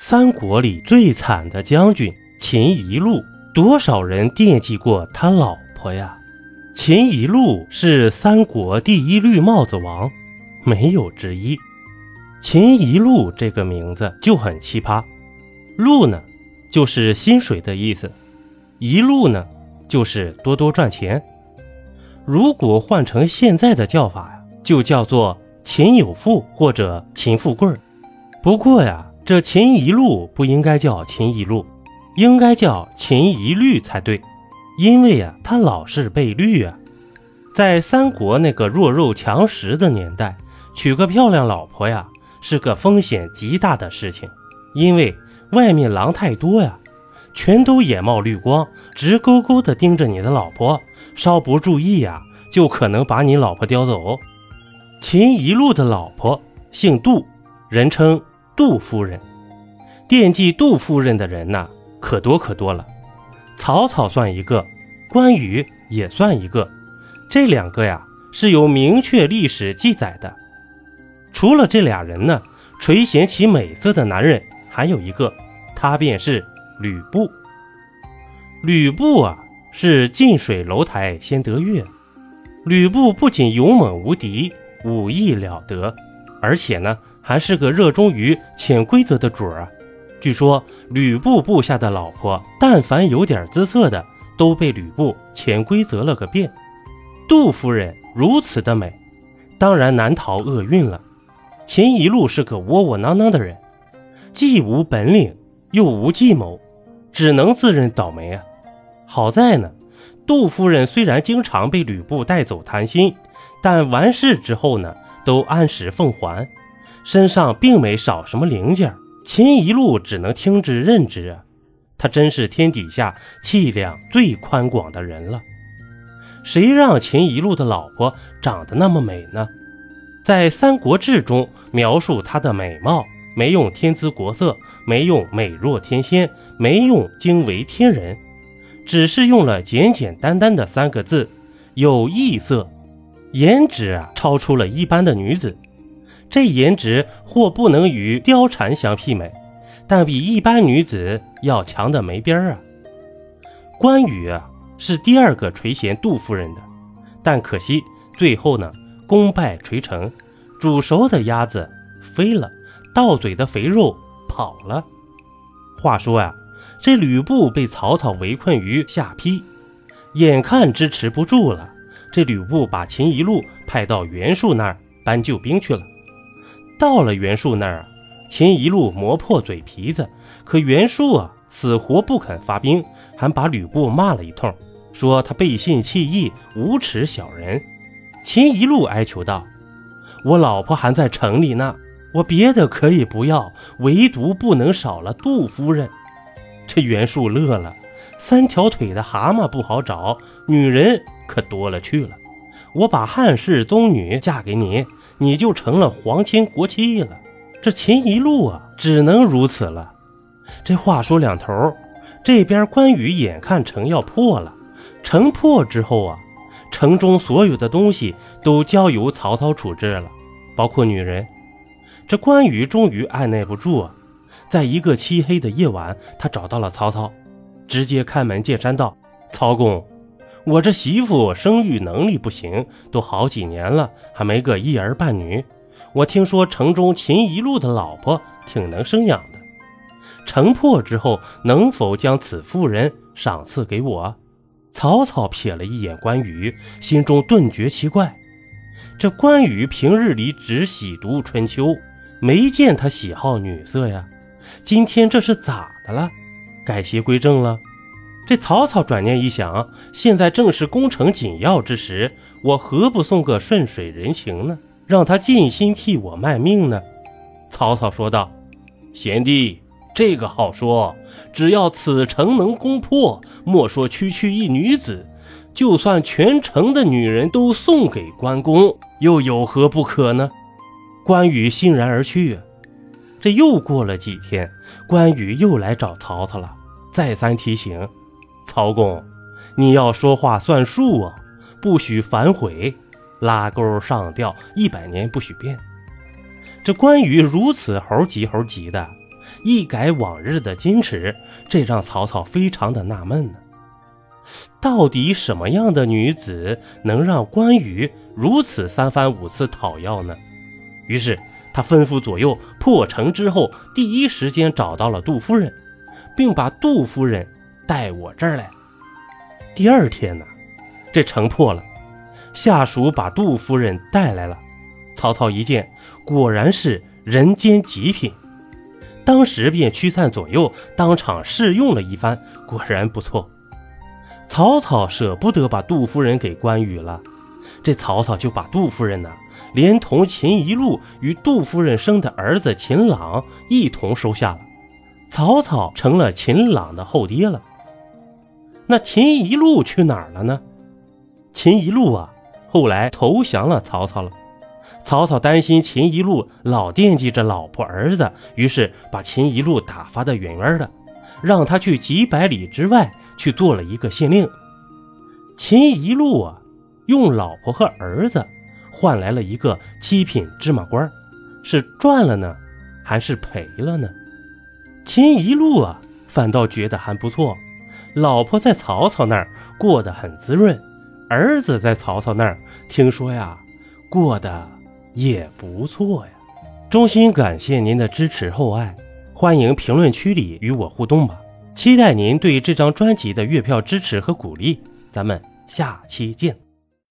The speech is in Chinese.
三国里最惨的将军秦宜禄，多少人惦记过他老婆呀？秦宜禄是三国第一绿帽子王，没有之一。秦宜禄这个名字就很奇葩，禄呢，就是薪水的意思；一路呢，就是多多赚钱。如果换成现在的叫法呀，就叫做秦有富或者秦富贵儿不过呀。这秦一路不应该叫秦一路，应该叫秦一律才对，因为啊，他老是被绿啊。在三国那个弱肉强食的年代，娶个漂亮老婆呀，是个风险极大的事情，因为外面狼太多呀，全都眼冒绿光，直勾勾的盯着你的老婆，稍不注意呀，就可能把你老婆叼走。秦一路的老婆姓杜，人称。杜夫人，惦记杜夫人的人呐，可多可多了。曹操算一个，关羽也算一个。这两个呀，是有明确历史记载的。除了这俩人呢，垂涎其美色的男人还有一个，他便是吕布。吕布啊，是近水楼台先得月。吕布不仅勇猛无敌，武艺了得，而且呢。还是个热衷于潜规则的主儿啊！据说吕布部下的老婆，但凡有点姿色的，都被吕布潜规则了个遍。杜夫人如此的美，当然难逃厄运了。秦一路是个窝窝囊囊的人，既无本领又无计谋，只能自认倒霉啊！好在呢，杜夫人虽然经常被吕布带走谈心，但完事之后呢，都按时奉还。身上并没少什么零件，秦一路只能听之任之啊！他真是天底下气量最宽广的人了。谁让秦一路的老婆长得那么美呢？在《三国志》中描述她的美貌，没用天姿国色，没用美若天仙，没用惊为天人，只是用了简简单单的三个字：有异色。颜值啊，超出了一般的女子。这颜值或不能与貂蝉相媲美，但比一般女子要强的没边儿啊！关羽啊是第二个垂涎杜夫人的，但可惜最后呢功败垂成，煮熟的鸭子飞了，到嘴的肥肉跑了。话说呀，这吕布被曹操围困于下邳，眼看支持不住了，这吕布把秦一路派到袁术那儿搬救兵去了。到了袁术那儿啊，秦一路磨破嘴皮子，可袁术啊死活不肯发兵，还把吕布骂了一通，说他背信弃义、无耻小人。秦一路哀求道：“我老婆还在城里呢，我别的可以不要，唯独不能少了杜夫人。”这袁术乐了：“三条腿的蛤蟆不好找，女人可多了去了。我把汉室宗女嫁给你。”你就成了皇亲国戚了，这秦一路啊，只能如此了。这话说两头，这边关羽眼看城要破了，城破之后啊，城中所有的东西都交由曹操处置了，包括女人。这关羽终于按耐不住啊，在一个漆黑的夜晚，他找到了曹操，直接开门见山道：“曹公。”我这媳妇生育能力不行，都好几年了，还没个一儿半女。我听说城中秦一路的老婆挺能生养的，城破之后能否将此妇人赏赐给我？曹操瞥了一眼关羽，心中顿觉奇怪。这关羽平日里只喜读春秋，没见他喜好女色呀。今天这是咋的了？改邪归正了？这曹操转念一想，现在正是攻城紧要之时，我何不送个顺水人情呢？让他尽心替我卖命呢？曹操说道：“贤弟，这个好说，只要此城能攻破，莫说区区一女子，就算全城的女人都送给关公，又有何不可呢？”关羽欣然而去。这又过了几天，关羽又来找曹操了，再三提醒。曹公，你要说话算数啊，不许反悔，拉钩上吊，一百年不许变。这关羽如此猴急猴急的，一改往日的矜持，这让曹操非常的纳闷呢。到底什么样的女子能让关羽如此三番五次讨要呢？于是他吩咐左右破城之后，第一时间找到了杜夫人，并把杜夫人带我这儿来。第二天呢，这城破了，下属把杜夫人带来了。曹操一见，果然是人间极品，当时便驱散左右，当场试用了一番，果然不错。曹操舍不得把杜夫人给关羽了，这曹操就把杜夫人呢，连同秦一路与杜夫人生的儿子秦朗一同收下了。曹操成了秦朗的后爹了。那秦一路去哪儿了呢？秦一路啊，后来投降了曹操了。曹操担心秦一路老惦记着老婆儿子，于是把秦一路打发的远远的，让他去几百里之外。去做了一个县令，秦一路啊，用老婆和儿子换来了一个七品芝麻官，是赚了呢，还是赔了呢？秦一路啊，反倒觉得还不错，老婆在曹操那儿过得很滋润，儿子在曹操那儿听说呀，过得也不错呀。衷心感谢您的支持厚爱，欢迎评论区里与我互动吧。期待您对这张专辑的月票支持和鼓励，咱们下期见。